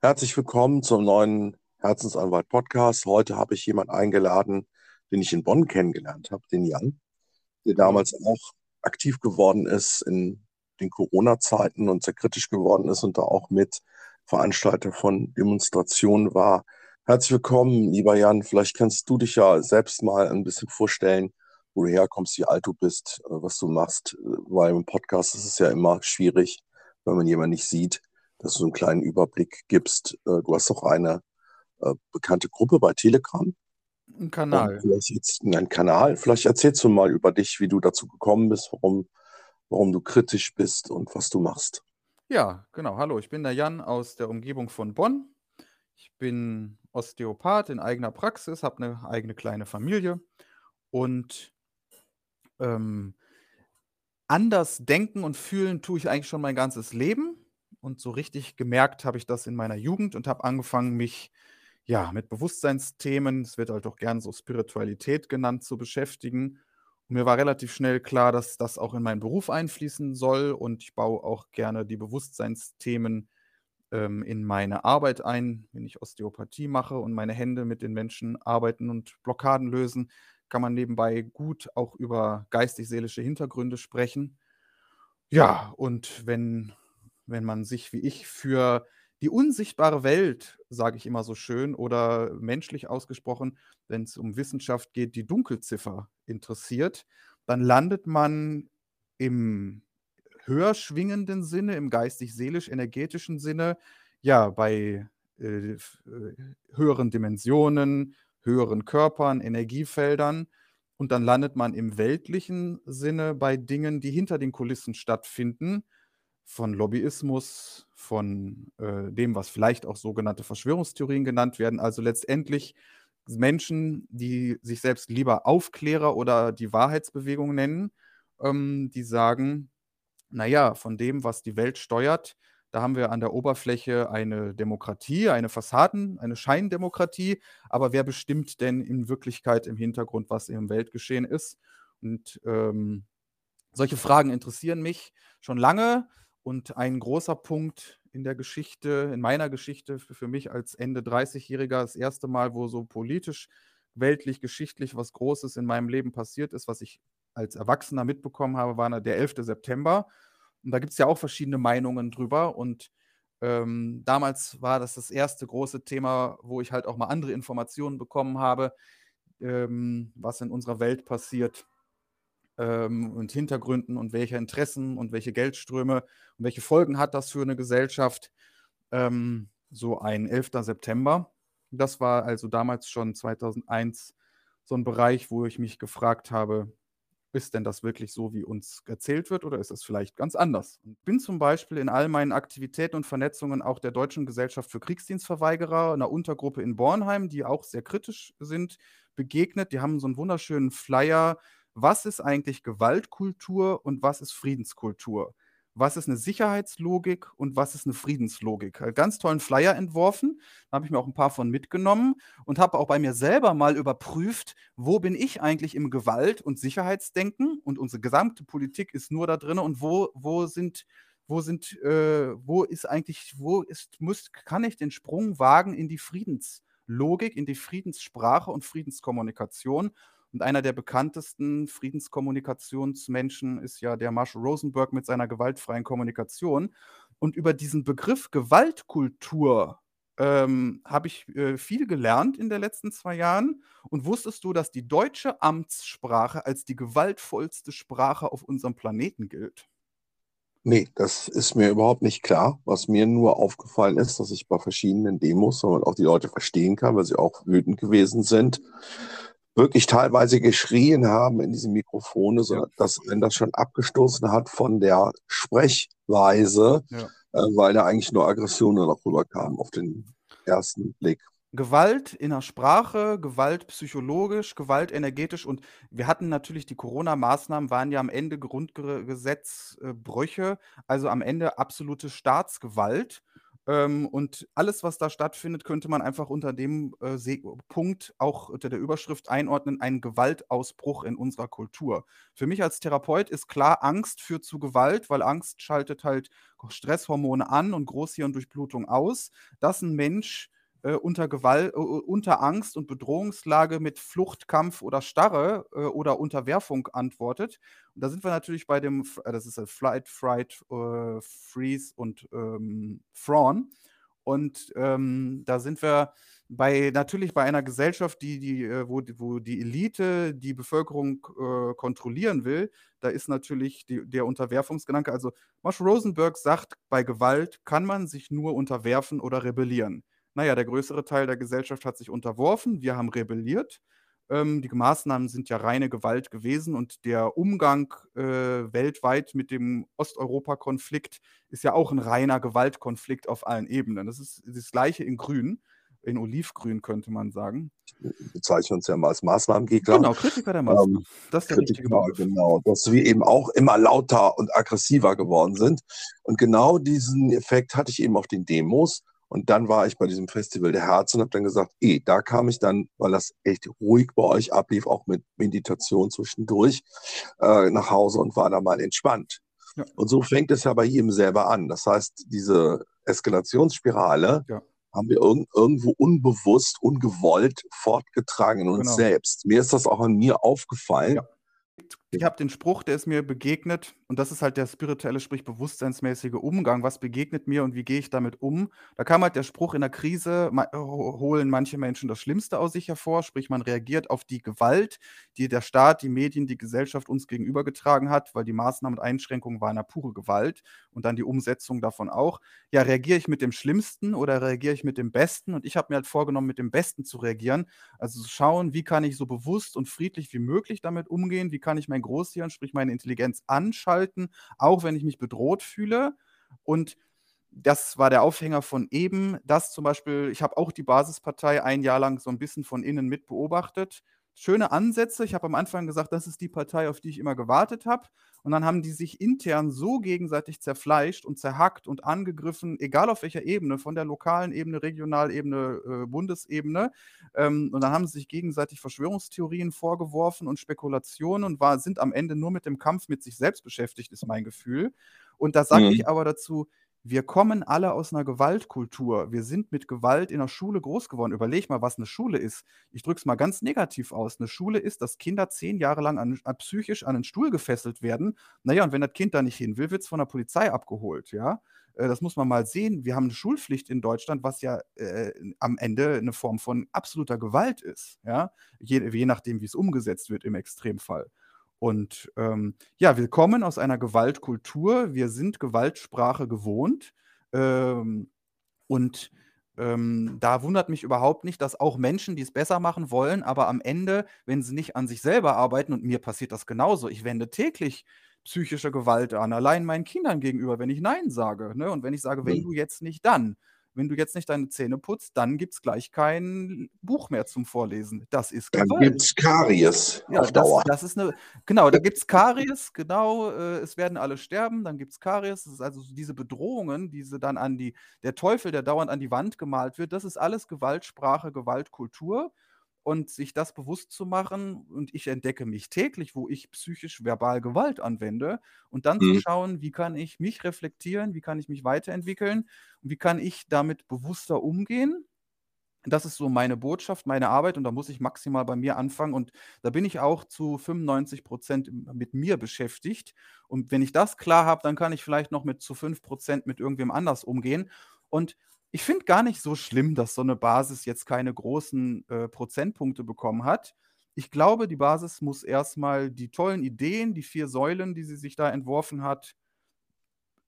Herzlich willkommen zum neuen Herzensanwalt Podcast. Heute habe ich jemanden eingeladen, den ich in Bonn kennengelernt habe, den Jan, der damals auch aktiv geworden ist in den Corona-Zeiten und sehr kritisch geworden ist und da auch mit Veranstalter von Demonstrationen war. Herzlich willkommen, lieber Jan. Vielleicht kannst du dich ja selbst mal ein bisschen vorstellen, wo du herkommst, wie alt du bist, äh, was du machst, weil im Podcast ist es ja immer schwierig, wenn man jemanden nicht sieht dass du einen kleinen Überblick gibst. Äh, du hast auch eine äh, bekannte Gruppe bei Telegram. Ein Kanal. Vielleicht jetzt ein Kanal. Vielleicht erzählst du mal über dich, wie du dazu gekommen bist, warum, warum du kritisch bist und was du machst. Ja, genau. Hallo, ich bin der Jan aus der Umgebung von Bonn. Ich bin Osteopath in eigener Praxis, habe eine eigene kleine Familie und ähm, anders denken und fühlen tue ich eigentlich schon mein ganzes Leben und so richtig gemerkt habe ich das in meiner Jugend und habe angefangen, mich ja mit Bewusstseinsthemen, es wird halt auch gern so Spiritualität genannt, zu beschäftigen. Und mir war relativ schnell klar, dass das auch in meinen Beruf einfließen soll und ich baue auch gerne die Bewusstseinsthemen ähm, in meine Arbeit ein. Wenn ich Osteopathie mache und meine Hände mit den Menschen arbeiten und Blockaden lösen, kann man nebenbei gut auch über geistig-seelische Hintergründe sprechen. Ja, und wenn wenn man sich wie ich für die unsichtbare Welt, sage ich immer so schön, oder menschlich ausgesprochen, wenn es um Wissenschaft geht, die Dunkelziffer interessiert, dann landet man im höher schwingenden Sinne, im geistig-seelisch-energetischen Sinne, ja, bei äh, äh, höheren Dimensionen, höheren Körpern, Energiefeldern. Und dann landet man im weltlichen Sinne bei Dingen, die hinter den Kulissen stattfinden von Lobbyismus, von äh, dem, was vielleicht auch sogenannte Verschwörungstheorien genannt werden. Also letztendlich Menschen, die sich selbst lieber Aufklärer oder die Wahrheitsbewegung nennen, ähm, die sagen, naja, von dem, was die Welt steuert, da haben wir an der Oberfläche eine Demokratie, eine Fassaden, eine Scheindemokratie, aber wer bestimmt denn in Wirklichkeit im Hintergrund, was im Weltgeschehen ist? Und ähm, solche Fragen interessieren mich schon lange. Und ein großer Punkt in der Geschichte, in meiner Geschichte für, mich als Ende 30-Jähriger, das erste Mal, wo so politisch, weltlich, geschichtlich was Großes in meinem Leben passiert ist, was ich als Erwachsener mitbekommen habe, war der 11. September. Und da gibt es ja auch verschiedene Meinungen drüber. Und ähm, damals war das das erste große Thema, wo ich halt auch mal andere Informationen bekommen habe, ähm, was in unserer Welt passiert ähm, und Hintergründen und welche Interessen und welche Geldströme und welche Folgen hat das für eine Gesellschaft. Ähm, so ein 11. September. Das war also damals schon 2001 so ein Bereich, wo ich mich gefragt habe, ist denn das wirklich so, wie uns erzählt wird, oder ist es vielleicht ganz anders? Ich bin zum Beispiel in all meinen Aktivitäten und Vernetzungen auch der Deutschen Gesellschaft für Kriegsdienstverweigerer, einer Untergruppe in Bornheim, die auch sehr kritisch sind, begegnet. Die haben so einen wunderschönen Flyer was ist eigentlich Gewaltkultur und was ist Friedenskultur? Was ist eine Sicherheitslogik und was ist eine Friedenslogik? Einen ganz tollen Flyer entworfen, da habe ich mir auch ein paar von mitgenommen und habe auch bei mir selber mal überprüft, wo bin ich eigentlich im Gewalt- und Sicherheitsdenken und unsere gesamte Politik ist nur da drin und wo, wo sind wo sind, äh, wo ist eigentlich, wo ist, muss, kann ich den Sprung wagen in die Friedenslogik, in die Friedenssprache und Friedenskommunikation? Und einer der bekanntesten Friedenskommunikationsmenschen ist ja der Marshall Rosenberg mit seiner gewaltfreien Kommunikation. Und über diesen Begriff Gewaltkultur ähm, habe ich äh, viel gelernt in den letzten zwei Jahren. Und wusstest du, dass die deutsche Amtssprache als die gewaltvollste Sprache auf unserem Planeten gilt? Nee, das ist mir überhaupt nicht klar. Was mir nur aufgefallen ist, dass ich bei verschiedenen Demos, wo man auch die Leute verstehen kann, weil sie auch wütend gewesen sind, wirklich teilweise geschrien haben in diese Mikrofone, so dass wenn das schon abgestoßen hat von der Sprechweise, ja. äh, weil da eigentlich nur Aggressionen noch rüberkamen auf den ersten Blick. Gewalt in der Sprache, Gewalt psychologisch, Gewalt energetisch und wir hatten natürlich die Corona-Maßnahmen waren ja am Ende Grundgesetzbrüche, also am Ende absolute Staatsgewalt Ähm, und alles, was da stattfindet, könnte man einfach unter dem äh, Punkt auch unter der Überschrift einordnen, ein Gewaltausbruch in unserer Kultur. Für mich als Therapeut ist klar, Angst führt zu Gewalt, weil Angst schaltet halt Stresshormone an und Großhirndurchblutung aus. Dass ein Mensch äh, unter Gewalt, äh, unter Angst und Bedrohungslage mit Flucht, Kampf oder Starre äh, oder Unterwerfung antwortet. Und da sind wir natürlich bei dem, äh, das ist Flight, Fright, äh, Freeze und ähm, Thrawn. Und ähm, da sind wir bei natürlich bei einer Gesellschaft, die, die, äh, wo, wo die Elite die Bevölkerung äh, kontrollieren will, da ist natürlich die, der Unterwerfungsgedanke. Also Marsh Rosenberg sagt, bei Gewalt kann man sich nur unterwerfen oder rebellieren naja, der größere Teil der Gesellschaft hat sich unterworfen, wir haben rebelliert. Ähm, die Maßnahmen sind ja reine Gewalt gewesen und der Umgang äh, weltweit mit dem Osteuropa-Konflikt ist ja auch ein reiner Gewaltkonflikt auf allen Ebenen. Das ist das gleiche in Grün, in Olivgrün könnte man sagen. Wir bezeichnen uns ja mal als Maßnahmengegner. Genau, Kritiker der Maßnahmen. Ähm, das ist der Kritiker, richtige. Genau, dass wir eben auch immer lauter und aggressiver geworden sind. Und genau diesen Effekt hatte ich eben auf den Demos. Und dann war ich bei diesem Festival der Herzen und habe dann gesagt, eh, da kam ich dann, weil das echt ruhig bei euch ablief, auch mit Meditation zwischendurch, äh, nach Hause und war da mal entspannt. Ja. Und so fängt es ja bei jedem selber an. Das heißt, diese Eskalationsspirale ja. haben wir irg irgendwo unbewusst, ungewollt fortgetragen in uns genau. selbst. Mir ist das auch an mir aufgefallen. Ja ich habe den Spruch, der ist mir begegnet, und das ist halt der spirituelle, sprich bewusstseinsmäßige Umgang. Was begegnet mir und wie gehe ich damit um? Da kam halt der Spruch, in der Krise holen manche Menschen das Schlimmste aus sich hervor, sprich man reagiert auf die Gewalt, die der Staat, die Medien, die Gesellschaft uns gegenübergetragen hat, weil die Maßnahmen und Einschränkungen waren ja pure Gewalt und dann die Umsetzung davon auch. Ja, reagiere ich mit dem Schlimmsten oder reagiere ich mit dem Besten? Und ich habe mir halt vorgenommen, mit dem Besten zu reagieren. Also zu schauen, wie kann ich so bewusst und friedlich wie möglich damit umgehen? Wie kann ich mein Großhirn, sprich meine Intelligenz anschalten, auch wenn ich mich bedroht fühle. Und das war der Aufhänger von eben, dass zum Beispiel, ich habe auch die Basispartei ein Jahr lang so ein bisschen von innen mit beobachtet schöne Ansätze. Ich habe am Anfang gesagt, das ist die Partei, auf die ich immer gewartet habe. Und dann haben die sich intern so gegenseitig zerfleischt und zerhackt und angegriffen, egal auf welcher Ebene, von der lokalen Ebene, Regionalebene, äh, Bundesebene. Ähm, und dann haben sie sich gegenseitig Verschwörungstheorien vorgeworfen und Spekulationen und war, sind am Ende nur mit dem Kampf mit sich selbst beschäftigt, ist mein Gefühl. Und da sage mhm. ich aber dazu, wir kommen alle aus einer Gewaltkultur. Wir sind mit Gewalt in der Schule groß geworden. Überleg mal, was eine Schule ist. Ich drücke es mal ganz negativ aus. Eine Schule ist, dass Kinder zehn Jahre lang an, an, psychisch an einen Stuhl gefesselt werden. Naja, und wenn das Kind da nicht hin will, wird es von der Polizei abgeholt. Ja, äh, das muss man mal sehen. Wir haben eine Schulpflicht in Deutschland, was ja äh, am Ende eine Form von absoluter Gewalt ist. Ja, je, je nachdem, wie es umgesetzt wird im Extremfall. Und ähm, ja, wir kommen aus einer Gewaltkultur, wir sind Gewaltsprache gewohnt. Ähm, und ähm, da wundert mich überhaupt nicht, dass auch Menschen, die es besser machen wollen, aber am Ende, wenn sie nicht an sich selber arbeiten, und mir passiert das genauso, ich wende täglich psychische Gewalt an, allein meinen Kindern gegenüber, wenn ich Nein sage. Ne? Und wenn ich sage, wenn du jetzt nicht, dann wenn du jetzt nicht deine Zähne putzt, dann gibt es gleich kein Buch mehr zum Vorlesen. Das ist Gewalt. Dann gibt es Karies ja, auf Dauer. Das, das ist eine, genau, da gibt es Karies, genau, äh, es werden alle sterben, dann gibt es Karies. Das ist also diese Bedrohungen, diese dann an die, der Teufel, der dauernd an die Wand gemalt wird, das ist alles Gewaltsprache, Gewaltkultur und sich das bewusst zu machen und ich entdecke mich täglich, wo ich psychisch verbal Gewalt anwende und dann mhm. zu schauen, wie kann ich mich reflektieren, wie kann ich mich weiterentwickeln und wie kann ich damit bewusster umgehen. Das ist so meine Botschaft, meine Arbeit und da muss ich maximal bei mir anfangen und da bin ich auch zu 95 Prozent mit mir beschäftigt und wenn ich das klar habe, dann kann ich vielleicht noch mit zu 5 Prozent mit irgendwem anders umgehen und ich finde gar nicht so schlimm, dass so eine Basis jetzt keine großen äh, Prozentpunkte bekommen hat. Ich glaube, die Basis muss erstmal die tollen Ideen, die vier Säulen, die sie sich da entworfen hat,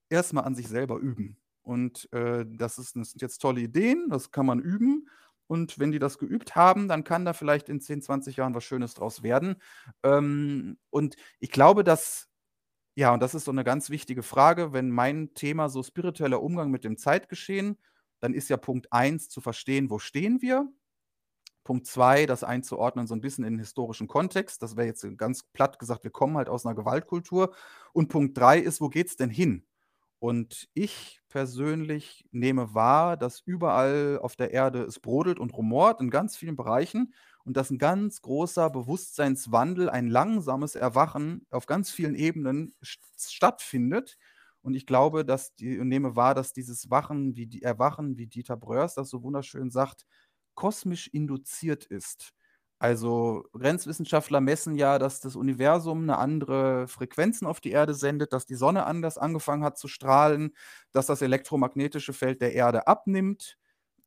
erstmal an sich selber üben. Und äh, das, ist, das sind jetzt tolle Ideen, das kann man üben. Und wenn die das geübt haben, dann kann da vielleicht in 10, 20 Jahren was Schönes draus werden. Ähm, und ich glaube, dass ja, und das ist so eine ganz wichtige Frage, wenn mein Thema so spiritueller Umgang mit dem Zeitgeschehen dann ist ja Punkt 1 zu verstehen, wo stehen wir. Punkt 2, das einzuordnen, so ein bisschen in den historischen Kontext. Das wäre jetzt ganz platt gesagt, wir kommen halt aus einer Gewaltkultur. Und Punkt 3 ist, wo geht es denn hin? Und ich persönlich nehme wahr, dass überall auf der Erde es brodelt und rumort in ganz vielen Bereichen und dass ein ganz großer Bewusstseinswandel, ein langsames Erwachen auf ganz vielen Ebenen stattfindet. Und ich glaube, dass die, und nehme wahr, dass dieses Wachen, wie die Erwachen, wie Dieter Bröers das so wunderschön sagt, kosmisch induziert ist. Also Grenzwissenschaftler messen ja, dass das Universum eine andere Frequenzen auf die Erde sendet, dass die Sonne anders angefangen hat zu strahlen, dass das elektromagnetische Feld der Erde abnimmt,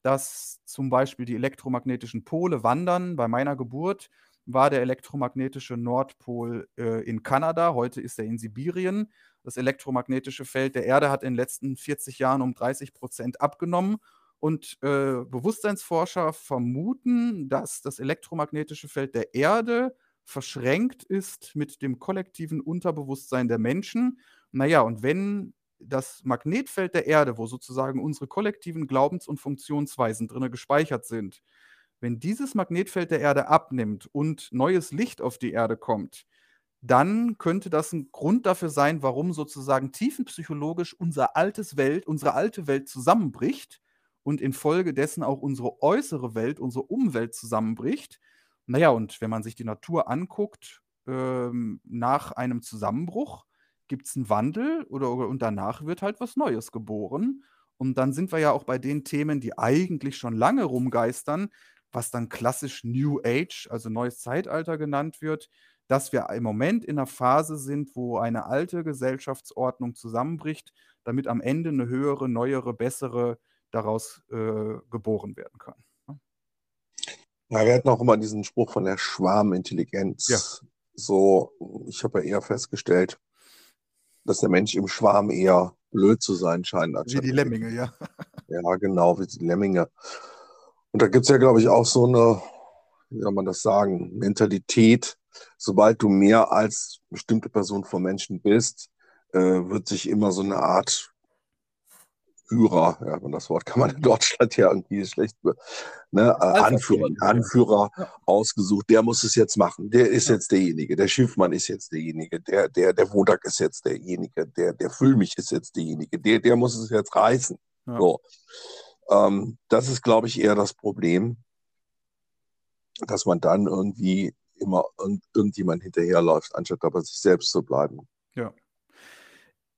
dass zum Beispiel die elektromagnetischen Pole wandern. Bei meiner Geburt war der elektromagnetische Nordpol äh, in Kanada, heute ist er in Sibirien. Das elektromagnetische Feld der Erde hat in den letzten 40 Jahren um 30 Prozent abgenommen und äh, Bewusstseinsforscher vermuten, dass das elektromagnetische Feld der Erde verschränkt ist mit dem kollektiven Unterbewusstsein der Menschen. Naja, und wenn das Magnetfeld der Erde, wo sozusagen unsere kollektiven Glaubens- und Funktionsweisen drin gespeichert sind, wenn dieses Magnetfeld der Erde abnimmt und neues Licht auf die Erde kommt, dann könnte das ein Grund dafür sein, warum sozusagen tiefenpsychologisch unser altes Welt, unsere alte Welt zusammenbricht und infolgedessen auch unsere äußere Welt, unsere Umwelt zusammenbricht. Naja, und wenn man sich die Natur anguckt, ähm, nach einem Zusammenbruch gibt es einen Wandel oder, und danach wird halt was Neues geboren. Und dann sind wir ja auch bei den Themen, die eigentlich schon lange rumgeistern, was dann klassisch New Age, also neues Zeitalter genannt wird, dass wir im Moment in einer Phase sind, wo eine alte Gesellschaftsordnung zusammenbricht, damit am Ende eine höhere, neuere, bessere daraus äh, geboren werden kann. Ne? Ja, wir hatten auch immer diesen Spruch von der Schwarmintelligenz. Ja. So, ich habe ja eher festgestellt, dass der Mensch im Schwarm eher blöd zu sein scheint. Wie die Lemminge, ja. Ja, genau, wie die Lemminge. Und da gibt es ja, glaube ich, auch so eine, wie soll man das sagen, Mentalität. Sobald du mehr als bestimmte Person von Menschen bist, äh, wird sich immer so eine Art Führer, ja, und das Wort kann man in Deutschland ja irgendwie schlecht, ne, äh, Anführer, Anführer ausgesucht, der muss es jetzt machen, der ist jetzt derjenige, der Schiffmann ist jetzt derjenige, der, der, der Wodak ist jetzt derjenige, der, der Füllmich ist jetzt derjenige, der, der muss es jetzt reißen. Ja. So. Ähm, das ist, glaube ich, eher das Problem, dass man dann irgendwie immer irgend, irgendjemand hinterherläuft, anstatt aber sich selbst zu bleiben. Ja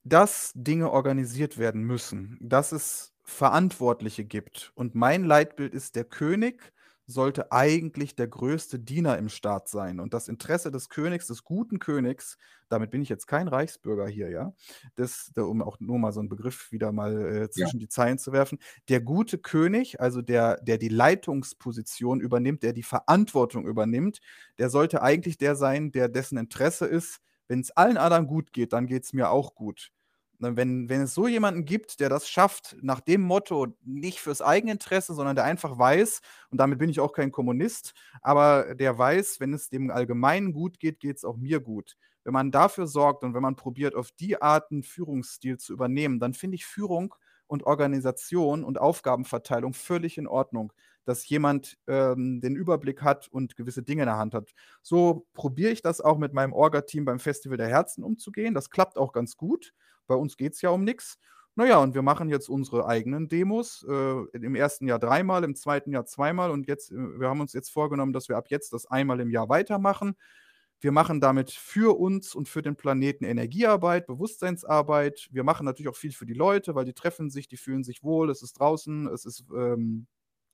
dass Dinge organisiert werden müssen, dass es Verantwortliche gibt. Und mein Leitbild ist, der König sollte eigentlich der größte Diener im Staat sein. Und das Interesse des Königs, des guten Königs, damit bin ich jetzt kein Reichsbürger hier, ja, das, um auch nur mal so einen Begriff wieder mal äh, zwischen ja. die Zeilen zu werfen. Der gute König, also der, der die Leitungsposition übernimmt, der die Verantwortung übernimmt, der sollte eigentlich der sein, der dessen Interesse ist, wenn es allen anderen gut geht, dann geht es mir auch gut. Ne, wenn, wenn es so jemanden gibt, der das schafft, nach dem Motto, nicht fürs Eigeninteresse, sondern der einfach weiß, und damit bin ich auch kein Kommunist, aber der weiß, wenn es dem Allgemeinen gut geht, geht es auch mir gut. Wenn man dafür sorgt und wenn man probiert, auf die Art einen Führungsstil zu übernehmen, dann finde ich Führung und Organisation und Aufgabenverteilung völlig in Ordnung, dass jemand ähm, den Überblick hat und gewisse Dinge in der Hand hat. So probiere ich das auch mit meinem Orga-Team beim Festival der Herzen umzugehen. Das klappt auch ganz gut. Bei uns geht es ja um nichts. Naja, und wir machen jetzt unsere eigenen Demos. Äh, Im ersten Jahr dreimal, im zweiten Jahr zweimal und jetzt, äh, wir haben uns jetzt vorgenommen, dass wir ab jetzt das einmal im Jahr weitermachen. Wir machen damit für uns und für den Planeten Energiearbeit, Bewusstseinsarbeit. Wir machen natürlich auch viel für die Leute, weil die treffen sich, die fühlen sich wohl, es ist draußen, es ist ähm,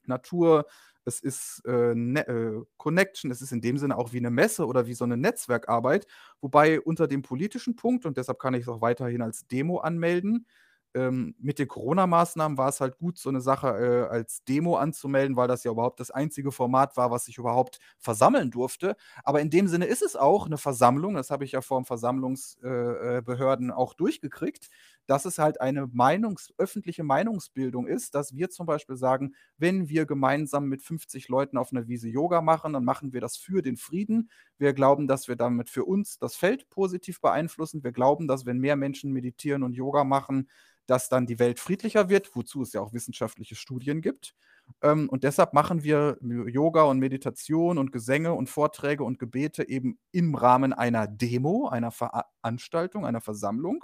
Natur, es ist äh, ne äh, Connection, es ist in dem Sinne auch wie eine Messe oder wie so eine Netzwerkarbeit, wobei unter dem politischen Punkt, und deshalb kann ich es auch weiterhin als Demo anmelden, ähm, mit den Corona-Maßnahmen war es halt gut, so eine Sache äh, als Demo anzumelden, weil das ja überhaupt das einzige Format war, was ich überhaupt versammeln durfte. Aber in dem Sinne ist es auch eine Versammlung, das habe ich ja vor dem Versammlungsbehörden äh, äh auch durchgekriegt, dass es halt eine Meinungs-, öffentliche Meinungsbildung ist, dass wir zum Beispiel sagen, wenn wir gemeinsam mit 50 Leuten auf einer Wiese Yoga machen, dann machen wir das für den Frieden. Wir glauben, dass wir damit für uns das Feld positiv beeinflussen. Wir glauben, dass wenn mehr Menschen meditieren und Yoga machen, dass dann die Welt friedlicher wird, wozu es ja auch wissenschaftliche Studien gibt. Ähm, und deshalb machen wir Yoga und Meditation und Gesänge und Vorträge und Gebete eben im Rahmen einer Demo, einer Veranstaltung, einer Versammlung.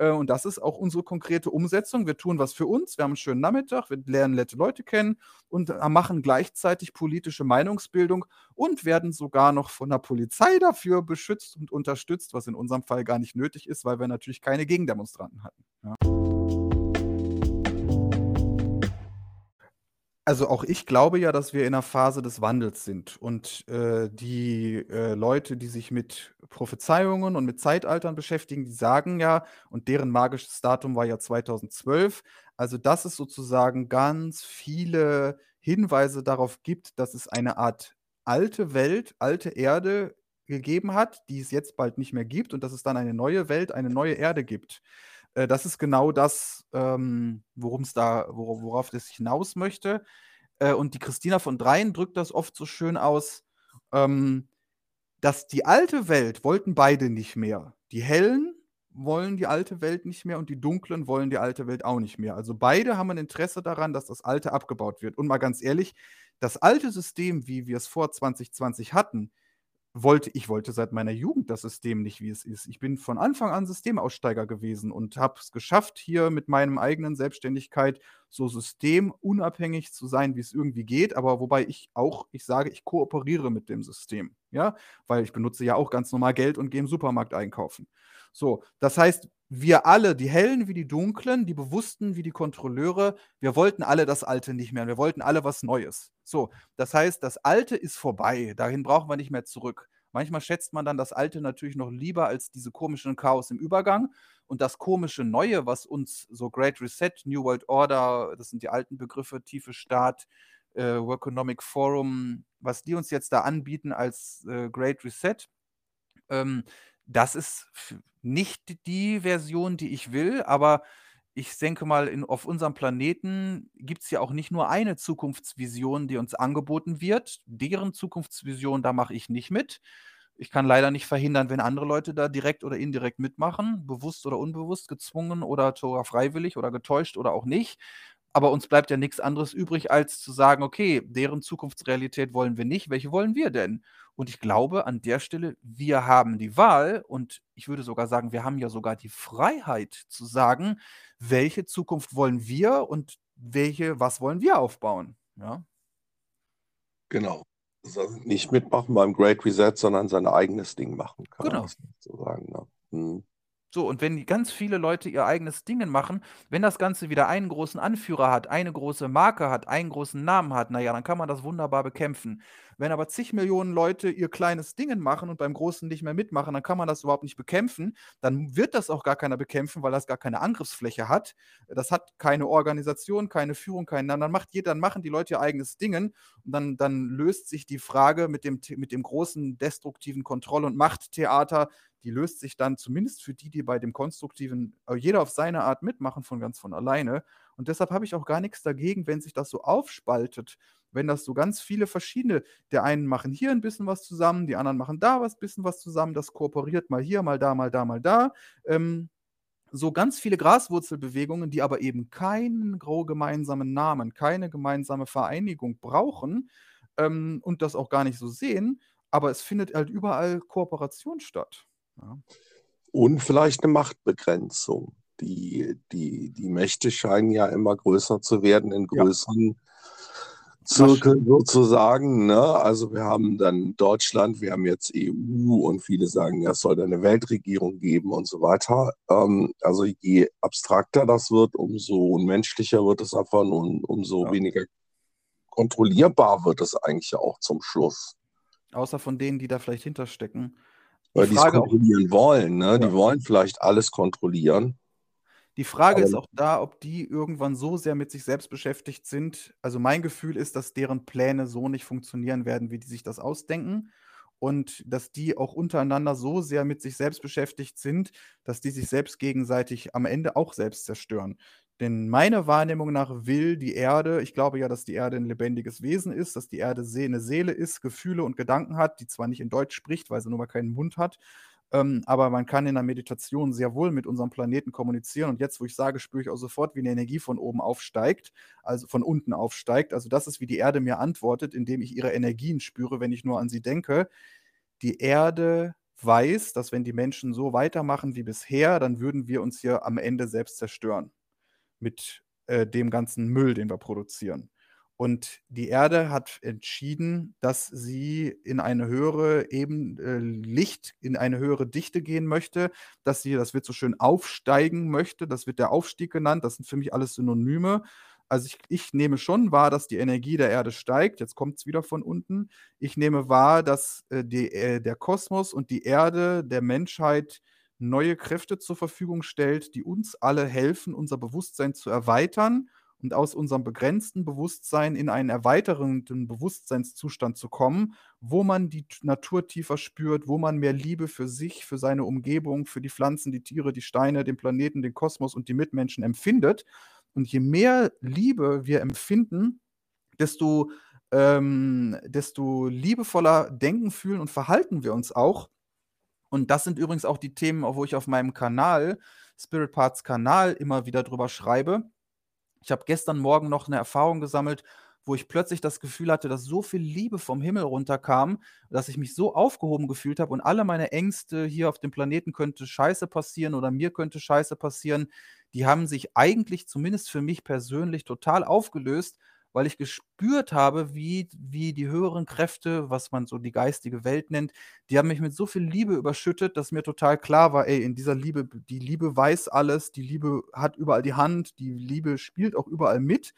Äh, und das ist auch unsere konkrete Umsetzung. Wir tun was für uns, wir haben einen schönen Nachmittag, wir lernen nette Leute kennen und äh, machen gleichzeitig politische Meinungsbildung und werden sogar noch von der Polizei dafür beschützt und unterstützt, was in unserem Fall gar nicht nötig ist, weil wir natürlich keine Gegendemonstranten hatten. Ja. Also auch ich glaube ja, dass wir in einer Phase des Wandels sind und, äh, die, äh, Leute, die sich mit Prophezeiungen und mit Zeitaltern beschäftigen, die sagen ja und deren magisches Datum war ja 2012, also dass es sozusagen ganz viele Hinweise darauf gibt, dass es eine Art alte Welt, alte Erde gegeben hat, die es jetzt bald nicht mehr gibt und dass es dann eine neue Welt, eine neue Erde gibt. Äh, das ist genau das, ähm, worum's da wora worauf das hinaus möchte. Äh, und die Christina von Dreien drückt das oft so schön aus, ähm, dass die alte Welt wollten beide nicht mehr. Die Hellen wollen die alte Welt nicht mehr und die Dunklen wollen die alte Welt auch nicht mehr. Also beide haben ein Interesse daran, dass das Alte abgebaut wird. Und mal ganz ehrlich, das alte System, wie wir es vor 2020 hatten, wollte ich wollte seit meiner Jugend das System nicht, wie es ist. Ich bin von Anfang an Systemaussteiger gewesen und habe es geschafft, hier mit meinem eigenen Selbstständigkeit so systemunabhängig zu sein, wie es irgendwie geht, aber wobei ich auch ich sage, ich kooperiere mit dem System, ja? Weil ich benutze ja auch ganz normal Geld und gehe im Supermarkt einkaufen. So, das heißt, wir alle, die Hellen wie die Dunklen, die Bewussten wie die Kontrolleure, wir wollten alle das Alte nicht mehr. Wir wollten alle was Neues. So, das heißt, das Alte ist vorbei. Dahin brauchen wir nicht mehr zurück. Manchmal schätzt man dann das Alte natürlich noch lieber als diese komischen Chaos im Übergang. Und das komische Neue, was uns so Great Reset, New World Order, das sind die alten Begriffe, tiefe Staat, äh, Workonomic Forum, was die uns jetzt da anbieten als äh, Great Reset, ähm, das ist nicht die Version, die ich will, aber ich denke mal, in auf unserem Planeten gibt es ja auch nicht nur eine Zukunftsvision, die uns angeboten wird. Deren Zukunftsvision, da mache ich nicht mit. Ich kann leider nicht verhindern, wenn andere Leute da direkt oder indirekt mitmachen, bewusst oder unbewusst, gezwungen oder sogar freiwillig oder getäuscht oder auch nicht. Aber uns bleibt ja nichts anderes übrig, als zu sagen: „Okay, deren Zukunftsrealität wollen wir nicht. Welche wollen wir denn?“ Und ich glaube an der Stelle, wir haben die Wahl und ich würde sogar sagen, wir haben ja sogar die Freiheit zu sagen, welche Zukunft wollen wir und welche was wollen wir aufbauen, ja? Genau. Also, nicht mitmachen beim Great Reset, sondern sein eigenes Ding machen, kann Genau. so sagen, ne? Mhm. So, und wenn ganz viele Leute ihr eigenes Dingen machen, wenn das Ganze wieder einen großen Anführer hat, eine große Marke hat, einen großen Namen hat, na ja, dann kann man das wunderbar bekämpfen. Wenn aber zig Millionen Leute ihr kleines Dingen machen und beim Großen nicht mehr mitmachen, dann kann man das überhaupt nicht bekämpfen. Dann wird das auch gar keiner bekämpfen, weil das gar keine Angriffsfläche hat. Das hat keine Organisation, keine Führung, keinen. Dann macht jeder dann machen die Leute ihr eigenes Dingen und dann dann löst sich die Frage mit dem mit dem großen destruktiven Kontroll und Machttheater die löst sich dann zumindest für die, die bei dem konstruktiven äh, jeder auf seine Art mitmachen, von ganz von alleine. Und deshalb habe ich auch gar nichts dagegen, wenn sich das so aufspaltet, wenn das so ganz viele verschiedene der einen machen hier ein bisschen was zusammen, die anderen machen da was bisschen was zusammen, das kooperiert mal hier, mal da, mal da, mal da. Ähm, so ganz viele Graswurzelbewegungen, die aber eben keinen gemeinsamen Namen, keine gemeinsame Vereinigung brauchen, ähm, und das auch gar nicht so sehen, aber es findet halt überall Kooperation statt. Ja. Und vielleicht 'ne Machtbegrenzung. Die die die Mächte scheinen ja immer größer zu werden in Ja. größeren Das Stimmt. sozusagen, ne? Also, wir haben dann Deutschland, wir haben jetzt EU und viele sagen, ja, es soll da 'ne Weltregierung geben und so weiter. Ähm, also, je abstrakter das wird, umso unmenschlicher wird es einfach und umso Ja. weniger kontrollierbar wird es eigentlich auch zum Schluss. Außer von denen, die da vielleicht hinterstecken. Die Weil Frage auch kontrollieren wollen, ne? Die Ja. wollen vielleicht alles kontrollieren. Die Frage ist auch da, ob die irgendwann so sehr mit sich selbst beschäftigt sind. Also, mein Gefühl ist, dass deren Pläne so nicht funktionieren werden, wie die sich das ausdenken und dass die auch untereinander so sehr mit sich selbst beschäftigt sind, dass die sich selbst gegenseitig am Ende auch selbst zerstören. Denn meiner Wahrnehmung nach will die Erde ich glaube ja, dass die Erde 'n lebendiges Wesen ist, dass die Erde See 'ne Seele ist, Gefühle und Gedanken hat, die zwar nicht in Deutsch spricht, weil sie nun mal keinen Mund hat, ähm, aber man kann in der Meditation sehr wohl mit unserem Planeten kommunizieren. Und jetzt, wo ich sage, spüre ich auch sofort, wie 'ne Energie von oben aufsteigt, also von unten aufsteigt. Also, das ist, wie die Erde mir antwortet, indem ich ihre Energien spüre, wenn ich nur an sie denke. Die Erde weiß, dass wenn die Menschen so weitermachen wie bisher, dann würden wir uns hier am Ende selbst zerstören mit äh, dem ganzen Müll, den wir produzieren. Und die Erde hat entschieden, dass sie in eine höhere eben äh, Licht, in eine höhere Dichte gehen möchte, dass sie, das wird so schön aufsteigen möchte. Das wird der Aufstieg genannt. Das sind für mich alles Synonyme. Also ich, ich nehme schon wahr, dass die Energie der Erde steigt. Jetzt kommt es wieder von unten. Ich nehme wahr, dass äh, die, äh, der Kosmos und die Erde der Menschheit neue Kräfte zur Verfügung stellt, die uns alle helfen, unser Bewusstsein zu erweitern und aus unserem begrenzten Bewusstsein in einen erweiternden Bewusstseinszustand zu kommen, wo man die Natur tiefer spürt, wo man mehr Liebe für sich, für seine Umgebung, für die Pflanzen, die Tiere, die Steine, den Planeten, den Kosmos und die Mitmenschen empfindet. Und je mehr Liebe wir empfinden, desto, ähm, desto liebevoller denken, fühlen und verhalten wir uns auch. Und das sind übrigens auch die Themen, wo ich auf meinem Kanal, Spirit Parts Kanal, immer wieder drüber schreibe. Ich habe gestern Morgen noch eine Erfahrung gesammelt, wo ich plötzlich das Gefühl hatte, dass so viel Liebe vom Himmel runterkam, dass ich mich so aufgehoben gefühlt habe und alle meine Ängste hier auf dem Planeten könnte Scheiße passieren oder mir könnte Scheiße passieren, die haben sich eigentlich zumindest für mich persönlich total aufgelöst, weil ich gespürt habe, wie, wie die höheren Kräfte, was man so die geistige Welt nennt, die haben mich mit so viel Liebe überschüttet, dass mir total klar war, ey, in dieser Liebe, die Liebe weiß alles, die Liebe hat überall die Hand, die Liebe spielt auch überall mit.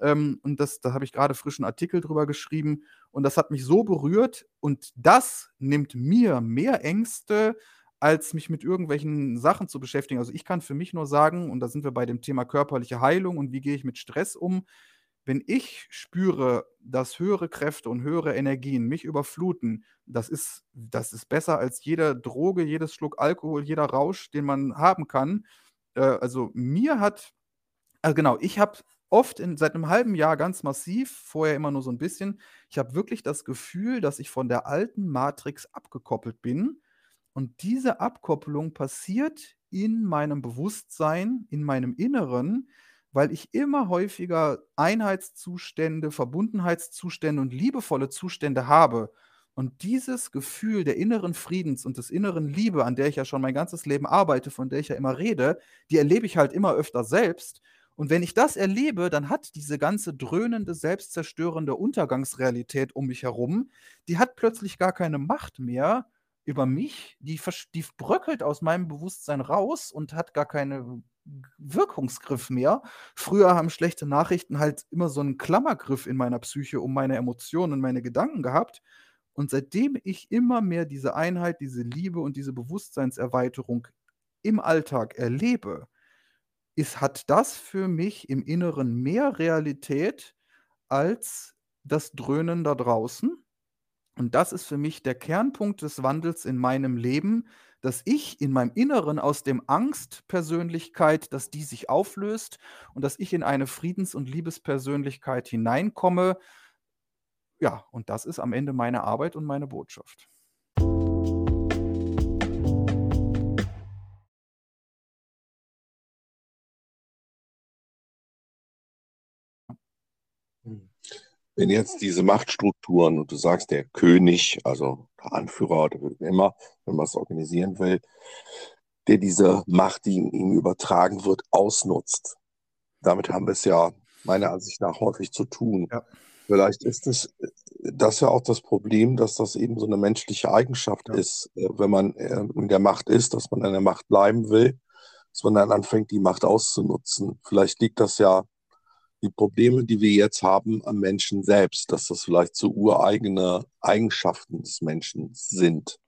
Ähm, und das, da habe ich gerade frischen Artikel drüber geschrieben. Und das hat mich so berührt. Und das nimmt mir mehr Ängste, als mich mit irgendwelchen Sachen zu beschäftigen. Also ich kann für mich nur sagen, und da sind wir bei dem Thema körperliche Heilung und wie gehe ich mit Stress um, wenn ich spüre, dass höhere Kräfte und höhere Energien mich überfluten, das ist, das ist besser als jede Droge, jedes Schluck Alkohol, jeder Rausch, den man haben kann. Äh, also mir hat, also genau, ich habe oft in, seit einem halben Jahr ganz massiv, vorher immer nur so ein bisschen, ich habe wirklich das Gefühl, dass ich von der alten Matrix abgekoppelt bin. Und diese Abkopplung passiert in meinem Bewusstsein, in meinem Inneren, weil ich immer häufiger Einheitszustände, Verbundenheitszustände und liebevolle Zustände habe. Und dieses Gefühl der inneren Friedens und des inneren Liebe, an der ich ja schon mein ganzes Leben arbeite, von der ich ja immer rede, die erlebe ich halt immer öfter selbst. Und wenn ich das erlebe, dann hat diese ganze dröhnende, selbstzerstörende Untergangsrealität um mich herum, die hat plötzlich gar keine Macht mehr über mich, die, die bröckelt aus meinem Bewusstsein raus und hat gar keine Wirkungsgriff mehr. Früher haben schlechte Nachrichten halt immer so einen Klammergriff in meiner Psyche um meine Emotionen und meine Gedanken gehabt. Und seitdem ich immer mehr diese Einheit, diese Liebe und diese Bewusstseinserweiterung im Alltag erlebe, ist, hat das für mich im Inneren mehr Realität als das Dröhnen da draußen. Und das ist für mich der Kernpunkt des Wandels in meinem Leben, dass ich in meinem Inneren aus dem Angstpersönlichkeit, dass die sich auflöst und dass ich in eine Friedens- und Liebespersönlichkeit hineinkomme. Ja, und das ist am Ende meine Arbeit und meine Botschaft. Wenn jetzt diese Machtstrukturen und du sagst, der König, also Anführer oder immer, wenn man es organisieren will, der diese Macht, die ihm übertragen wird, ausnutzt. Damit haben wir es ja meiner Ansicht nach häufig zu tun. Ja. Vielleicht ist es das ja auch das Problem, dass das eben so eine menschliche Eigenschaft ja. ist, äh, wenn man äh, in der Macht ist, dass man in der Macht bleiben will, dass man dann anfängt, die Macht auszunutzen. Vielleicht liegt das ja die Probleme, die wir jetzt haben am Menschen selbst, dass das vielleicht so ureigene Eigenschaften des Menschen sind.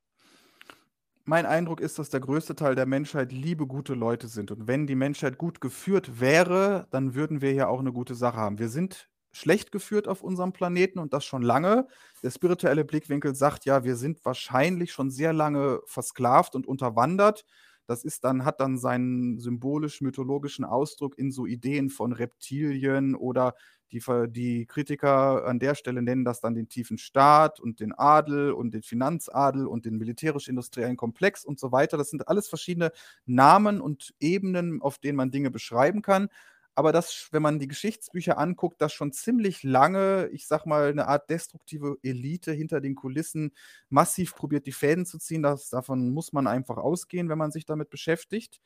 Mein Eindruck ist, dass der größte Teil der Menschheit liebe, gute Leute sind. Und wenn die Menschheit gut geführt wäre, dann würden wir ja auch eine gute Sache haben. Wir sind schlecht geführt auf unserem Planeten und das schon lange. Der spirituelle Blickwinkel sagt ja, wir sind wahrscheinlich schon sehr lange versklavt und unterwandert. Das ist dann, hat dann seinen symbolisch-mythologischen Ausdruck in so Ideen von Reptilien oder die, die Kritiker an der Stelle nennen das dann den tiefen Staat und den Adel und den Finanzadel und den militärisch-industriellen Komplex und so weiter. Das sind alles verschiedene Namen und Ebenen, auf denen man Dinge beschreiben kann. Aber das, wenn man die Geschichtsbücher anguckt, dass schon ziemlich lange, ich sag mal, eine Art destruktive Elite hinter den Kulissen massiv probiert, die Fäden zu ziehen. Das, davon muss man einfach ausgehen, wenn man sich damit beschäftigt.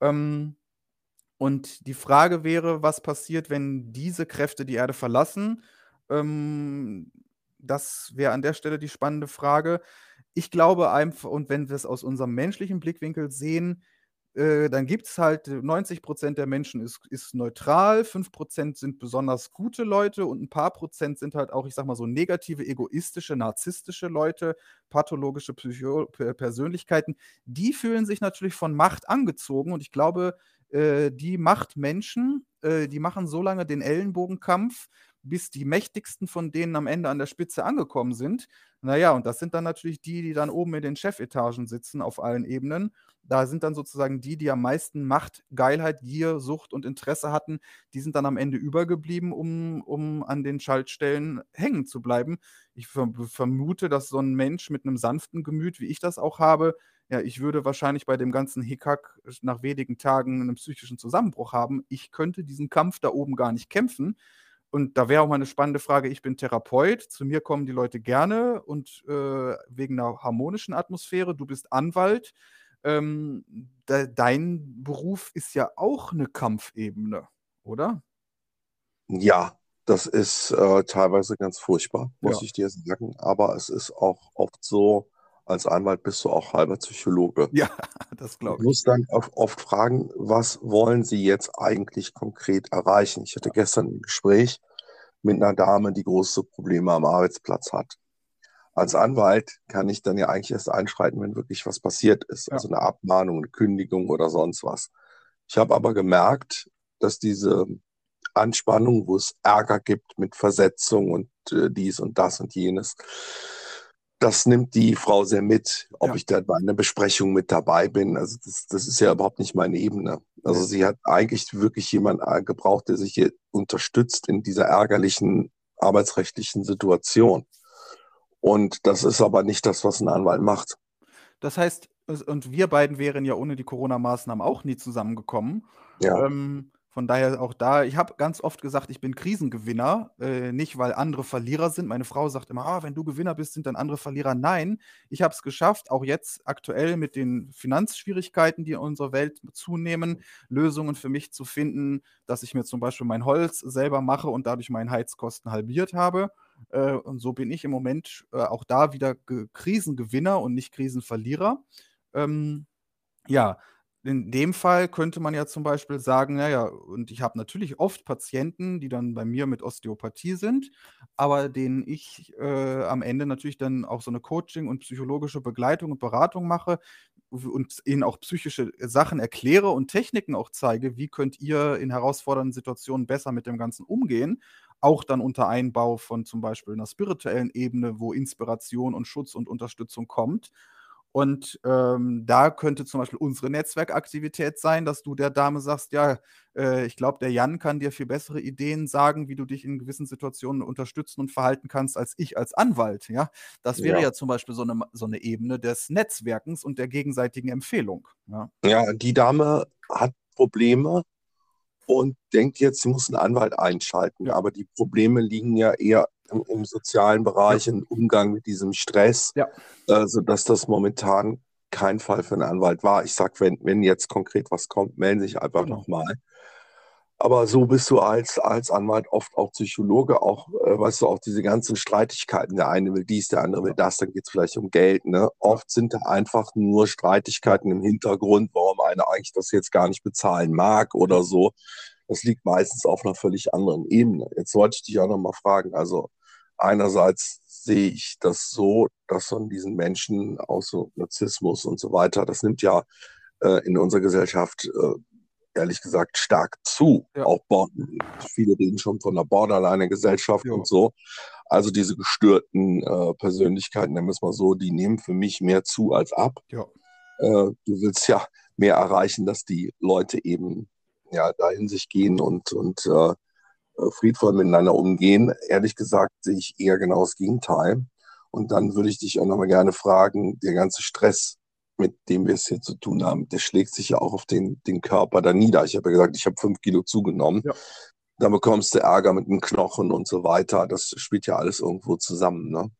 Ähm, und die Frage wäre, was passiert, wenn diese Kräfte die Erde verlassen? Ähm, das wäre an der Stelle die spannende Frage. Ich glaube einfach, und wenn wir es aus unserem menschlichen Blickwinkel sehen, äh, dann gibt es halt 90 äh, Prozent der Menschen ist, ist neutral, 5 Prozent sind besonders gute Leute und ein paar Prozent sind halt auch, ich sag mal, so negative, egoistische, narzisstische Leute, pathologische Psycho Persönlichkeiten. Die fühlen sich natürlich von Macht angezogen und ich glaube, äh, die Machtmenschen, äh, die machen so lange den Ellenbogenkampf, bis die mächtigsten von denen am Ende an der Spitze angekommen sind. Naja, und das sind dann natürlich die, die dann oben in den Chefetagen sitzen auf allen Ebenen. Da sind dann sozusagen die, die am meisten Macht, Geilheit, Gier, Sucht und Interesse hatten, die sind dann am Ende übergeblieben, um, um an den Schaltstellen hängen zu bleiben. Ich vermute, dass so ein Mensch mit einem sanften Gemüt, wie ich das auch habe, ja, ich würde wahrscheinlich bei dem ganzen Hickhack nach wenigen Tagen einen psychischen Zusammenbruch haben. Ich könnte diesen Kampf da oben gar nicht kämpfen. Und da wäre auch mal eine spannende Frage, ich bin Therapeut, zu mir kommen die Leute gerne und äh, wegen einer harmonischen Atmosphäre, du bist Anwalt. Ähm, de dein Beruf ist ja auch eine Kampfebene, oder? Ja, das ist äh, teilweise ganz furchtbar, muss ja. ich dir sagen. Aber es ist auch oft so, als Anwalt bist du auch halber Psychologe. Ja, das glaube ich. Du musst dann oft fragen, was wollen Sie jetzt eigentlich konkret erreichen? Ich hatte gestern ein Gespräch mit einer Dame, die große Probleme am Arbeitsplatz hat. Als Anwalt kann ich dann ja eigentlich erst einschreiten, wenn wirklich was passiert ist. Ja. Also eine Abmahnung, eine Kündigung oder sonst was. Ich habe aber gemerkt, dass diese Anspannung, wo es Ärger gibt mit Versetzung und äh, dies und das und jenes, das nimmt die Frau sehr mit, ob ja. ich da bei einer Besprechung mit dabei bin. Also das, das ist ja überhaupt nicht meine Ebene. Also sie hat eigentlich wirklich jemanden äh, gebraucht, der sich hier unterstützt in dieser ärgerlichen arbeitsrechtlichen Situation. Und das ist aber nicht das, was ein Anwalt macht. Das heißt, und wir beiden wären ja ohne die Corona-Maßnahmen auch nie zusammengekommen. Ja. Ähm, von daher auch da, ich habe ganz oft gesagt, ich bin Krisengewinner, äh, nicht weil andere Verlierer sind. Meine Frau sagt immer, ah, wenn du Gewinner bist, sind dann andere Verlierer. Nein, ich habe es geschafft, auch jetzt aktuell mit den Finanzschwierigkeiten, die in unserer Welt zunehmen, Lösungen für mich zu finden, dass ich mir zum Beispiel mein Holz selber mache und dadurch meine Heizkosten halbiert habe. Äh, und so bin ich im Moment äh, auch da wieder Krisengewinner und nicht Krisenverlierer. Ähm, ja, in dem Fall könnte man ja zum Beispiel sagen, naja, und ich habe natürlich oft Patienten, die dann bei mir mit Osteopathie sind, aber denen ich äh, am Ende natürlich dann auch so eine Coaching und psychologische Begleitung und Beratung mache und ihnen auch psychische Sachen erkläre und Techniken auch zeige, wie könnt ihr in herausfordernden Situationen besser mit dem Ganzen umgehen, auch dann unter Einbau von zum Beispiel einer spirituellen Ebene, wo Inspiration und Schutz und Unterstützung kommt. Und ähm, da könnte zum Beispiel unsere Netzwerkaktivität sein, dass du der Dame sagst, ja, äh, ich glaube, der Jan kann dir viel bessere Ideen sagen, wie du dich in gewissen Situationen unterstützen und verhalten kannst, als ich als Anwalt. Ja, das wäre ja, ja zum Beispiel so eine, so eine Ebene des Netzwerkens und der gegenseitigen Empfehlung. Ja, ja die Dame hat Probleme und denkt jetzt, sie muss einen Anwalt einschalten. Ja. Aber die Probleme liegen ja eher im, im sozialen Bereich, ja. im Umgang mit diesem Stress, ja. äh, sodass das momentan kein Fall für einen Anwalt war. Ich sage, wenn, wenn jetzt konkret was kommt, melden Sie sich einfach genau. nochmal. Aber so bist du als, als Anwalt oft auch Psychologe, auch, äh, weißt du, auch diese ganzen Streitigkeiten. Der eine will dies, der andere will das, dann geht es vielleicht um Geld. Ne? Oft sind da einfach nur Streitigkeiten im Hintergrund, warum einer eigentlich das jetzt gar nicht bezahlen mag oder so. Das liegt meistens auf einer völlig anderen Ebene. Jetzt wollte ich dich auch nochmal fragen, also einerseits sehe ich das so, dass von diesen Menschen aus so Narzissmus und so weiter, das nimmt ja äh, in unserer Gesellschaft äh, ehrlich gesagt stark zu. Ja. Auch viele reden schon von einer Borderline-Gesellschaft ja. und so. Also diese gestörten äh, Persönlichkeiten, nennen wir es mal so, die nehmen für mich mehr zu als ab. Ja. Äh, du willst ja mehr erreichen, dass die Leute eben ja da in sich gehen und, und äh, friedvoll miteinander umgehen. Ehrlich gesagt sehe ich eher genau das Gegenteil. Und dann würde ich dich auch nochmal gerne fragen, der ganze Stress, mit dem wir es hier zu tun haben, der schlägt sich ja auch auf den, den Körper da nieder. Ich habe ja gesagt, ich habe fünf Kilo zugenommen. Ja. Dann bekommst du Ärger mit den Knochen und so weiter. Das spielt ja alles irgendwo zusammen. Ne?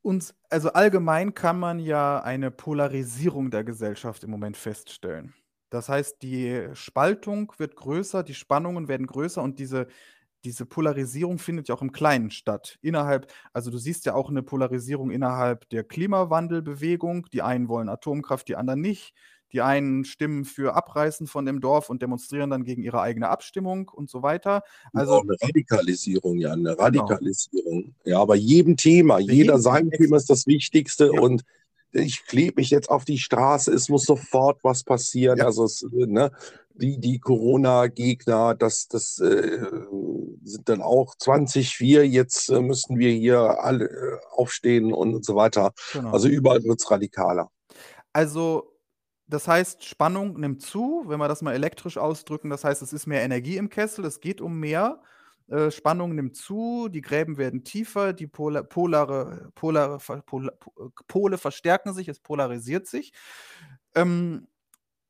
Und also allgemein kann man ja eine Polarisierung der Gesellschaft im Moment feststellen. Das heißt, die Spaltung wird größer, die Spannungen werden größer und diese diese Polarisierung findet ja auch im Kleinen statt. Innerhalb, also du siehst ja auch eine Polarisierung innerhalb der Klimawandelbewegung. Die einen wollen Atomkraft, die anderen nicht. Die einen stimmen für Abreißen von dem Dorf und demonstrieren dann gegen ihre eigene Abstimmung und so weiter. Also auch eine Radikalisierung, ja, eine genau. Radikalisierung. Genau. Ja, bei jedem Thema, jeder sein Thema ist das Wichtigste ja. und ich klebe mich jetzt auf die Straße, es muss sofort was passieren. Ja. Also es, ne, die, die Corona-Gegner, das, das äh, sind dann auch 20, wir, jetzt äh, müssen wir hier alle äh, aufstehen und, und so weiter. Genau. Also überall wird es radikaler. Also das heißt, Spannung nimmt zu, wenn wir das mal elektrisch ausdrücken. Das heißt, es ist mehr Energie im Kessel, es geht um mehr. Äh, Spannung nimmt zu, die Gräben werden tiefer, die Pola polare, polare, Pol Pole verstärken sich, es polarisiert sich. Ähm,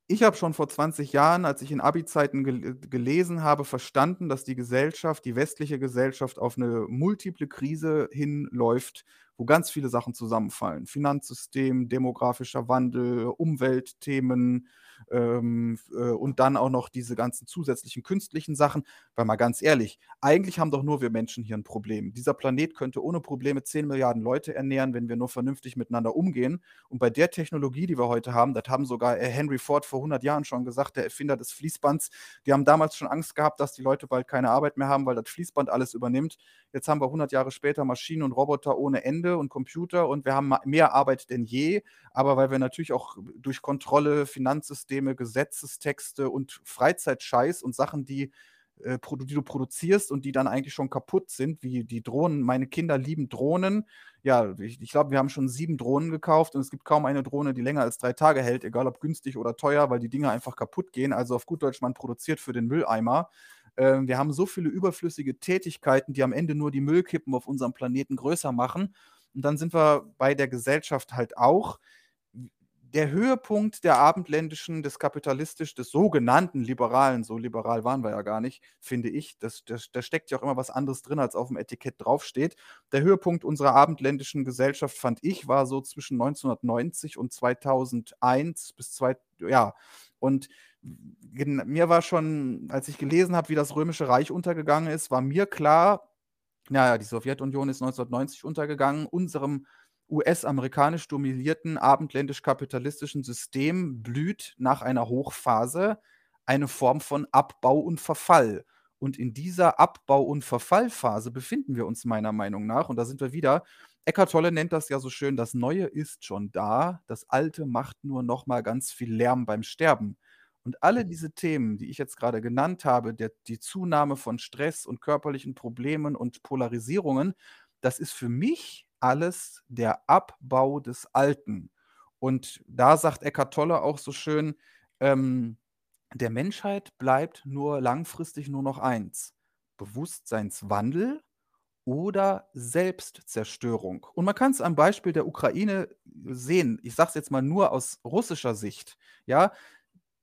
ich habe schon vor 20 Jahren, als ich in Abi-Zeiten gel gelesen habe, verstanden, dass die Gesellschaft, die westliche Gesellschaft auf eine multiple Krise hinläuft, wo ganz viele Sachen zusammenfallen. Finanzsystem, demografischer Wandel, Umweltthemen, ähm, äh, und dann auch noch diese ganzen zusätzlichen künstlichen Sachen. Weil mal ganz ehrlich, eigentlich haben doch nur wir Menschen hier ein Problem. Dieser Planet könnte ohne Probleme 10 Milliarden Leute ernähren, wenn wir nur vernünftig miteinander umgehen. Und bei der Technologie, die wir heute haben, das haben sogar äh, Henry Ford vor 100 Jahren schon gesagt, der Erfinder des Fließbands, die haben damals schon Angst gehabt, dass die Leute bald keine Arbeit mehr haben, weil das Fließband alles übernimmt. Jetzt haben wir 100 Jahre später Maschinen und Roboter ohne Ende und Computer und wir haben mehr Arbeit denn je. Aber weil wir natürlich auch durch Kontrolle, Finanzsysteme, Gesetzestexte und Freizeitscheiß und Sachen, die äh, die du produzierst und die dann eigentlich schon kaputt sind, wie die Drohnen. Meine Kinder lieben Drohnen. Ja, ich, ich glaube, wir haben schon sieben Drohnen gekauft und es gibt kaum eine Drohne, die länger als drei Tage hält, egal ob günstig oder teuer, weil die Dinger einfach kaputt gehen. Also auf gut Deutsch, man produziert für den Mülleimer. Ähm, wir haben so viele überflüssige Tätigkeiten, die am Ende nur die Müllkippen auf unserem Planeten größer machen. Und dann sind wir bei der Gesellschaft halt auch. Der Höhepunkt der abendländischen, des kapitalistisch, des sogenannten Liberalen, so liberal waren wir ja gar nicht, finde ich, das, das, da steckt ja auch immer was anderes drin, als auf dem Etikett draufsteht. Der Höhepunkt unserer abendländischen Gesellschaft, fand ich, war so zwischen 1990 und 2001 bis zwei, ja, und mir war schon, als ich gelesen habe, wie das Römische Reich untergegangen ist, war mir klar, naja, die Sowjetunion ist 1990 untergegangen, unserem US-amerikanisch dominierten abendländisch-kapitalistischen System blüht nach einer Hochphase eine Form von Abbau und Verfall. Und in dieser Abbau- und Verfallphase befinden wir uns meiner Meinung nach. Und da sind wir wieder. Eckart Tolle nennt das ja so schön, das Neue ist schon da, das Alte macht nur noch mal ganz viel Lärm beim Sterben. Und alle diese Themen, die ich jetzt gerade genannt habe, der, die Zunahme von Stress und körperlichen Problemen und Polarisierungen, das ist für mich alles der Abbau des Alten. Und da sagt Eckart Tolle auch so schön, ähm, der Menschheit bleibt nur langfristig nur noch eins: Bewusstseinswandel oder Selbstzerstörung. Und man kann es am Beispiel der Ukraine sehen. Ich sage es jetzt mal nur aus russischer Sicht. Ja,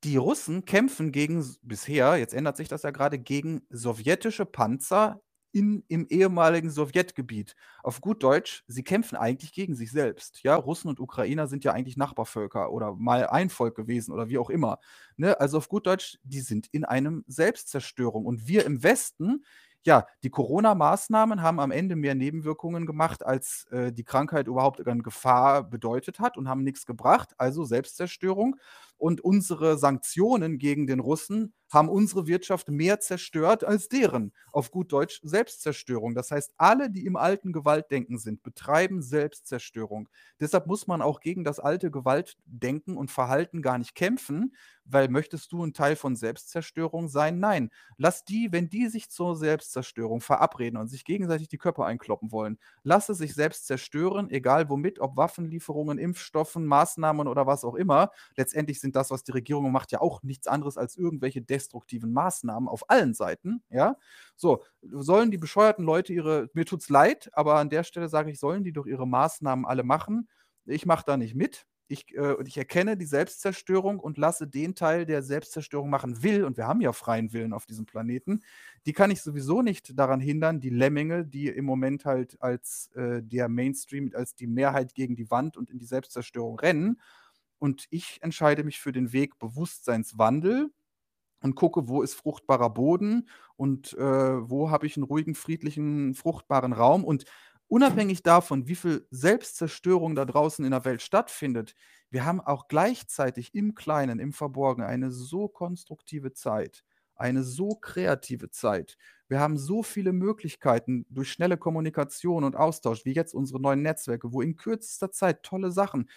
die Russen kämpfen gegen bisher, jetzt ändert sich das ja gerade, gegen sowjetische Panzer in, im ehemaligen Sowjetgebiet. Auf gut Deutsch, sie kämpfen eigentlich gegen sich selbst. Ja, Russen und Ukrainer sind ja eigentlich Nachbarvölker oder mal ein Volk gewesen oder wie auch immer. Ne? Also auf gut Deutsch, die sind in einem Selbstzerstörung. Und wir im Westen, ja, die Corona-Maßnahmen haben am Ende mehr Nebenwirkungen gemacht, als äh, die Krankheit überhaupt eine Gefahr bedeutet hat und haben nichts gebracht, also Selbstzerstörung. Und unsere Sanktionen gegen den Russen haben unsere Wirtschaft mehr zerstört als deren. Auf gut Deutsch Selbstzerstörung. Das heißt, alle, die im alten Gewaltdenken sind, betreiben Selbstzerstörung. Deshalb muss man auch gegen das alte Gewaltdenken und Verhalten gar nicht kämpfen, weil möchtest du ein Teil von Selbstzerstörung sein? Nein. Lass die, wenn die sich zur Selbstzerstörung verabreden und sich gegenseitig die Köpfe einkloppen wollen, lass es sich selbst zerstören, egal womit, ob Waffenlieferungen, Impfstoffen, Maßnahmen oder was auch immer. Letztendlich sind das, was die Regierung macht, ja auch nichts anderes als irgendwelche destruktiven Maßnahmen auf allen Seiten. Ja, so sollen die bescheuerten Leute ihre, mir tut's leid, aber an der Stelle sage ich, sollen die doch ihre Maßnahmen alle machen. Ich mache da nicht mit. Ich, äh, ich erkenne die Selbstzerstörung und lasse den Teil, der Selbstzerstörung machen will, und wir haben ja freien Willen auf diesem Planeten, die kann ich sowieso nicht daran hindern, die Lemminge, die im Moment halt als äh, der Mainstream, als die Mehrheit gegen die Wand und in die Selbstzerstörung rennen. Und ich entscheide mich für den Weg Bewusstseinswandel und gucke, wo ist fruchtbarer Boden und äh, wo habe ich einen ruhigen, friedlichen, fruchtbaren Raum. Und unabhängig davon, wie viel Selbstzerstörung da draußen in der Welt stattfindet, wir haben auch gleichzeitig im Kleinen, im Verborgenen eine so konstruktive Zeit, eine so kreative Zeit. Wir haben so viele Möglichkeiten durch schnelle Kommunikation und Austausch, wie jetzt unsere neuen Netzwerke, wo in kürzester Zeit tolle Sachen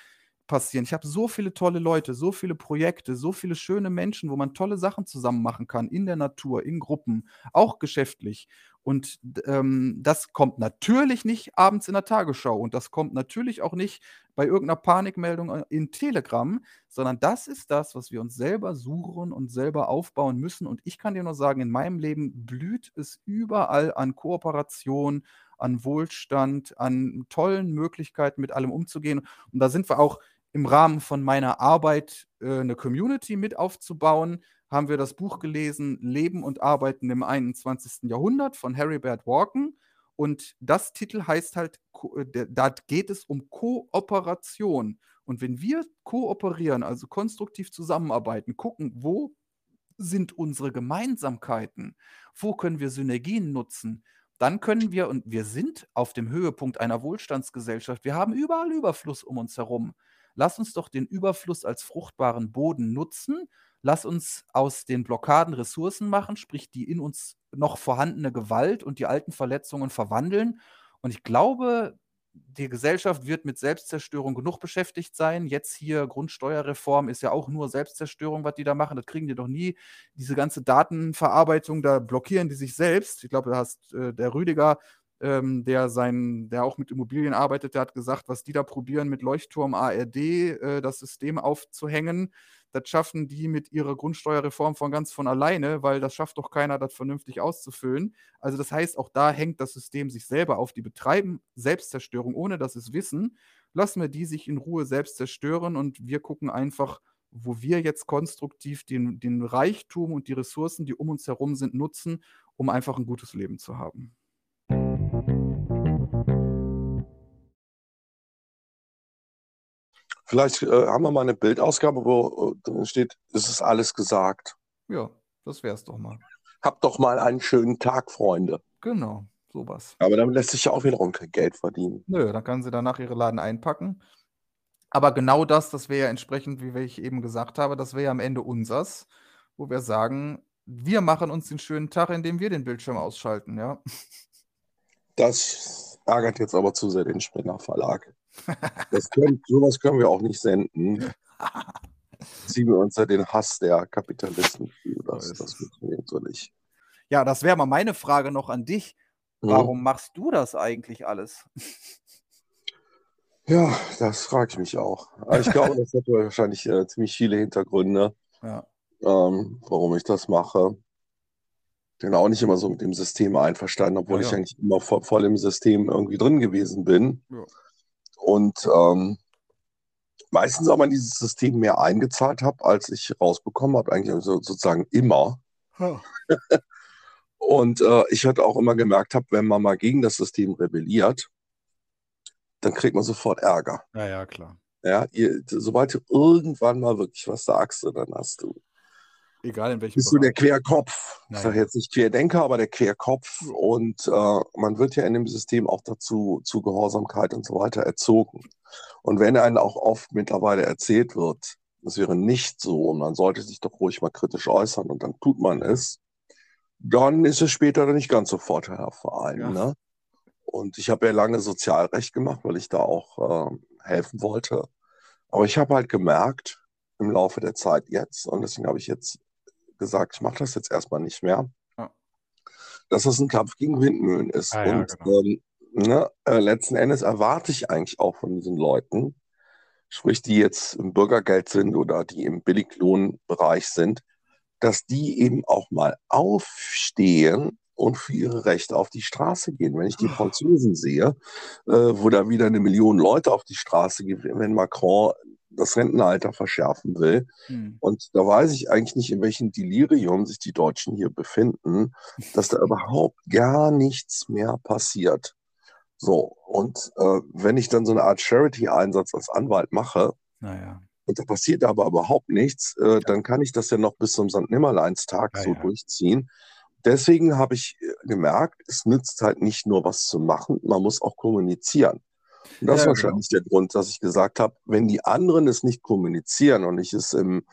passieren. Ich habe so viele tolle Leute, so viele Projekte, so viele schöne Menschen, wo man tolle Sachen zusammen machen kann, in der Natur, in Gruppen, auch geschäftlich. Und ähm, das kommt natürlich nicht abends in der Tagesschau und das kommt natürlich auch nicht bei irgendeiner Panikmeldung äh, in Telegram, sondern das ist das, was wir uns selber suchen und selber aufbauen müssen. Und ich kann dir nur sagen, in meinem Leben blüht es überall an Kooperation, an Wohlstand, an tollen Möglichkeiten, mit allem umzugehen. Und da sind wir auch im Rahmen von meiner Arbeit äh, eine Community mit aufzubauen, haben wir das Buch gelesen Leben und Arbeiten im 21. Jahrhundert von Harrybert Walken. Und das Titel heißt halt, äh, da geht es um Kooperation. Und wenn wir kooperieren, also konstruktiv zusammenarbeiten, gucken, wo sind unsere Gemeinsamkeiten, wo können wir Synergien nutzen, dann können wir, und wir sind auf dem Höhepunkt einer Wohlstandsgesellschaft, wir haben überall Überfluss um uns herum. Lass uns doch den Überfluss als fruchtbaren Boden nutzen. Lass uns aus den Blockaden Ressourcen machen, sprich die in uns noch vorhandene Gewalt und die alten Verletzungen verwandeln. Und ich glaube, die Gesellschaft wird mit Selbstzerstörung genug beschäftigt sein. Jetzt hier Grundsteuerreform ist ja auch nur Selbstzerstörung, was die da machen. Das kriegen die doch nie. Diese ganze Datenverarbeitung, da blockieren die sich selbst. Ich glaube, da hast äh, der Rüdiger ähm, der sein, der auch mit Immobilien arbeitet, der hat gesagt, was die da probieren mit Leuchtturm ARD, äh, das System aufzuhängen, das schaffen die mit ihrer Grundsteuerreform von ganz von alleine, weil das schafft doch keiner, das vernünftig auszufüllen. Also das heißt, auch da hängt das System sich selber auf. Die betreiben Selbstzerstörung, ohne dass es wissen. Lassen wir die sich in Ruhe selbst zerstören und wir gucken einfach, wo wir jetzt konstruktiv den, den Reichtum und die Ressourcen, die um uns herum sind, nutzen, um einfach ein gutes Leben zu haben. Vielleicht äh, haben wir mal eine Bildausgabe, wo äh, drin steht, es ist alles gesagt. Ja, das wär's doch mal. Habt doch mal einen schönen Tag, Freunde. Genau, sowas. Aber damit lässt sich ja auch wiederum kein Geld verdienen. Nö, dann kann sie danach ihre Laden einpacken. Aber genau das, das wäre ja entsprechend, wie ich eben gesagt habe, das wäre ja am Ende unsers, wo wir sagen, wir machen uns den schönen Tag, indem wir den Bildschirm ausschalten, ja. Das ärgert jetzt aber zu sehr den Springer Verlag. Das können, sowas können wir auch nicht senden. Ziehen wir uns ja den Hass der Kapitalisten. Das, das funktioniert so nicht. Ja, das wäre mal meine Frage noch an dich. Mhm. Warum hm. machst du das eigentlich alles? Ja, das frage ich mich auch. ich glaube, das hat wahrscheinlich äh, ziemlich viele Hintergründe, ja. ähm, warum ich das mache. Bin auch nicht immer so mit dem System einverstanden, obwohl ja, ja. ich eigentlich immer voll, voll, im System irgendwie drin gewesen bin. Und ähm, meistens aber in dieses System mehr eingezahlt habe, als ich rausbekommen habe, eigentlich so, sozusagen immer. Oh. Und äh, ich hatte auch immer gemerkt habe, wenn man mal gegen das System rebelliert, dann kriegt man sofort Ärger. Ja, ja, klar. Ja, ihr, sobald du irgendwann mal wirklich was sagst, dann hast du Egal in welchem Bist Bereich. du der Querkopf? Nein. Ich sage jetzt nicht Querdenker, aber der Querkopf. Und äh, man wird ja in dem System auch dazu zu Gehorsamkeit und so weiter erzogen. Und wenn einem auch oft mittlerweile erzählt wird, das wäre nicht so und man sollte sich doch ruhig mal kritisch äußern und dann tut man es, dann ist es später dann nicht ganz so vorteilhaft vor allem. Ja. Ne? Und ich habe ja lange Sozialrecht gemacht, weil ich da auch äh, helfen wollte. Aber ich habe halt gemerkt, im Laufe der Zeit jetzt, und deswegen habe ich jetzt gesagt, ich mache das jetzt erstmal nicht mehr, ja. dass das ein Kampf gegen Windmühlen ist. Ah, und ja, genau. ähm, ne, äh, letzten Endes erwarte ich eigentlich auch von diesen Leuten, sprich die jetzt im Bürgergeld sind oder die im Billiglohnbereich sind, dass die eben auch mal aufstehen und für ihre Rechte auf die Straße gehen. Wenn ich die Franzosen sehe, äh, wo da wieder eine Million Leute auf die Straße gehen, wenn Macron das Rentenalter verschärfen will. Hm. Und da weiß ich eigentlich nicht, in welchem Delirium sich die Deutschen hier befinden, dass da überhaupt gar nichts mehr passiert. So, und äh, wenn ich dann so eine Art Charity-Einsatz als Anwalt mache, naja. und da passiert aber überhaupt nichts, äh, ja. dann kann ich das ja noch bis zum St. Nimmerleinstag ja, so durchziehen. Deswegen habe ich äh, gemerkt, es nützt halt nicht nur was zu machen, man muss auch kommunizieren. Das ist wahrscheinlich genau. der Grund, dass ich gesagt habe, wenn die anderen es nicht kommunizieren und ich es im,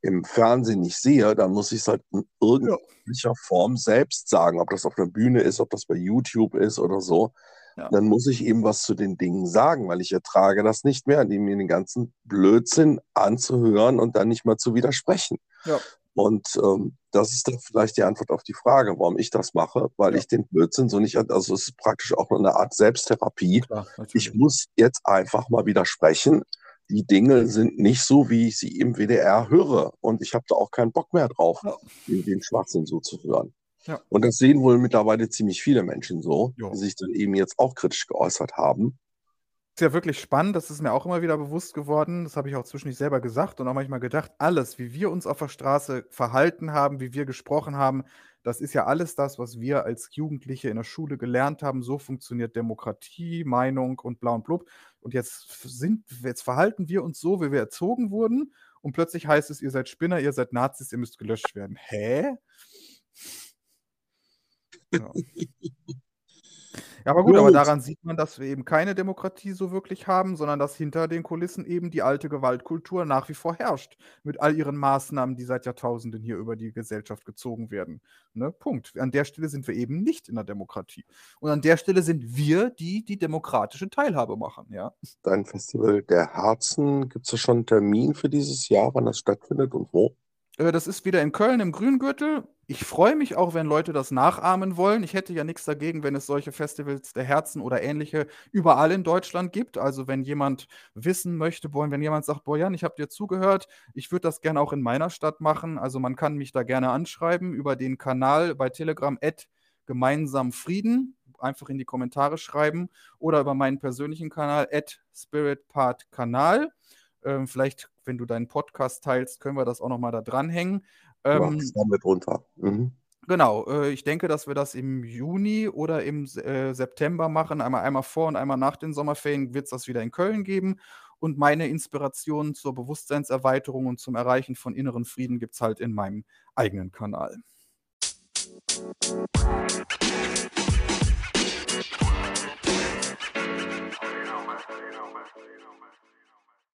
im Fernsehen nicht sehe, dann muss ich es halt in irgendeiner Form selbst sagen, ob das auf der Bühne ist, ob das bei YouTube ist oder so. Ja. Dann muss ich eben was zu den Dingen sagen, weil ich ertrage das nicht mehr, mir den ganzen Blödsinn anzuhören und dann nicht mal zu widersprechen. Ja. Und ähm, das ist dann vielleicht die Antwort auf die Frage, warum ich das mache, weil ja. ich den Blödsinn so nicht, also es ist praktisch auch eine Art Selbsttherapie. Klar, ich muss jetzt einfach mal widersprechen. Die Dinge sind nicht so, wie ich sie im WDR höre. Und ich habe da auch keinen Bock mehr drauf, ja. den Schwachsinn so zu hören. Ja. Und das sehen wohl mittlerweile ziemlich viele Menschen so, jo. die sich dann eben jetzt auch kritisch geäußert haben. Ist ja wirklich spannend, das ist mir auch immer wieder bewusst geworden. Das habe ich auch zwischendurch selber gesagt und auch manchmal gedacht, alles, wie wir uns auf der Straße verhalten haben, wie wir gesprochen haben, das ist ja alles das, was wir als Jugendliche in der Schule gelernt haben. So funktioniert Demokratie, Meinung und bla und blub. Und jetzt sind, jetzt verhalten wir uns so, wie wir erzogen wurden. Und plötzlich heißt es, ihr seid Spinner, ihr seid Nazis, ihr müsst gelöscht werden. Hä? Ja. Ja, aber gut, aber daran sieht man, dass wir eben keine Demokratie so wirklich haben, sondern dass hinter den Kulissen eben die alte Gewaltkultur nach wie vor herrscht. Mit all ihren Maßnahmen, die seit Jahrtausenden hier über die Gesellschaft gezogen werden. Ne? Punkt. An der Stelle sind wir eben nicht in der Demokratie. Und an der Stelle sind wir, die die demokratische Teilhabe machen. Ja? Dein Festival der Herzen, gibt es da schon einen Termin für dieses Jahr, wann das stattfindet und wo? Äh, das ist wieder in Köln im Grüngürtel. Ich freue mich auch, wenn Leute das nachahmen wollen. Ich hätte ja nichts dagegen, wenn es solche Festivals der Herzen oder ähnliche überall in Deutschland gibt. Also wenn jemand wissen möchte, wenn jemand sagt, boah Jan, ich habe dir zugehört, ich würde das gerne auch in meiner Stadt machen. Also man kann mich da gerne anschreiben über den Kanal bei Telegram gemeinsam Frieden. Einfach in die Kommentare schreiben oder über meinen persönlichen Kanal spiritpartkanal. Ähm, vielleicht, wenn du deinen Podcast teilst, können wir das auch nochmal da dranhängen. Ähm, ja, mit runter. Mhm. Genau, äh, ich denke, dass wir das im Juni oder im äh, September machen. Einmal, einmal vor und einmal nach den Sommerferien wird es das wieder in Köln geben. Und meine Inspirationen zur Bewusstseinserweiterung und zum Erreichen von inneren Frieden gibt es halt in meinem eigenen Kanal. Thank.